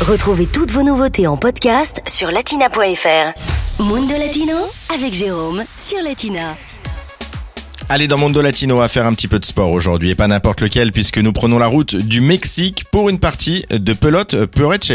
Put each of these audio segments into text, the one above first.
Retrouvez toutes vos nouveautés en podcast sur latina.fr. Mundo Latino avec Jérôme sur Latina. Allez dans Mondo Latino à faire un petit peu de sport aujourd'hui et pas n'importe lequel puisque nous prenons la route du Mexique pour une partie de pelote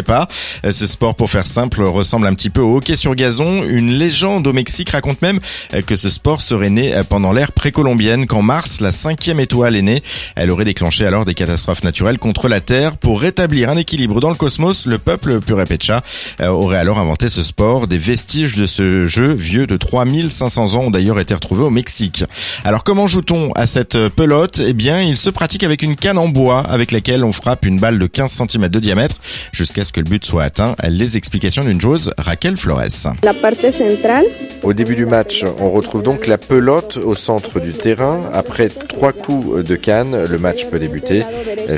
pas. Ce sport pour faire simple ressemble un petit peu au hockey sur gazon. Une légende au Mexique raconte même que ce sport serait né pendant l'ère précolombienne qu'en mars la cinquième étoile est née. Elle aurait déclenché alors des catastrophes naturelles contre la Terre. Pour rétablir un équilibre dans le cosmos, le peuple Purepecha aurait alors inventé ce sport. Des vestiges de ce jeu vieux de 3500 ans ont d'ailleurs été retrouvés au Mexique. Alors comment joue-t-on à cette pelote? Eh bien, il se pratique avec une canne en bois avec laquelle on frappe une balle de 15 cm de diamètre jusqu'à ce que le but soit atteint. Les explications d'une joueuse, Raquel Flores. La partie centrale. Au début du match, on retrouve donc la pelote au centre du terrain. Après trois coups de canne, le match peut débuter.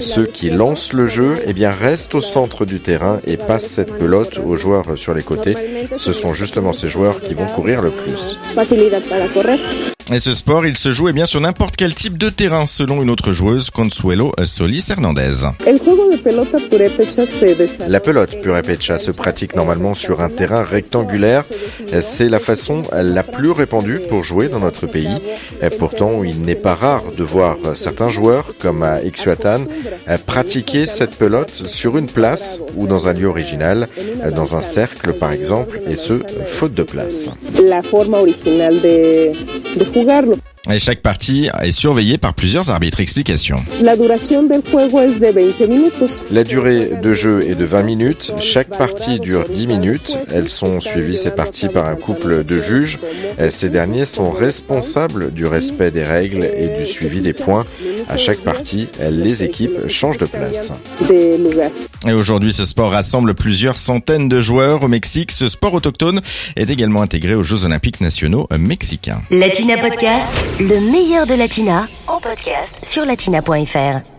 Ceux qui lancent le jeu, eh bien, restent au centre du terrain et passent cette pelote aux joueurs sur les côtés. Ce sont justement ces joueurs qui vont courir le plus. Et ce sport, il se joue eh bien sur n'importe quel type de terrain, selon une autre joueuse, Consuelo Solis Hernandez. La pelote purépecha se pratique normalement sur un terrain rectangulaire. C'est la façon la plus répandue pour jouer dans notre pays. Pourtant, il n'est pas rare de voir certains joueurs, comme à Ixuatan, pratiquer cette pelote sur une place ou dans un lieu original, dans un cercle par exemple, et ce, faute de place. La forma originale de, de jugarlo. Et chaque partie est surveillée par plusieurs arbitres. Explication. La duration del juego es de 20 minutos. La durée de jeu est de 20 minutes. Chaque partie dure 10 minutes. Elles sont suivies ces parties par un couple de juges. Ces derniers sont responsables du respect des règles et du suivi des points. À chaque partie, les équipes changent de place. Et aujourd'hui, ce sport rassemble plusieurs centaines de joueurs au Mexique. Ce sport autochtone est également intégré aux Jeux Olympiques nationaux mexicains. Latina Podcast, le meilleur de Latina, en podcast sur latina.fr.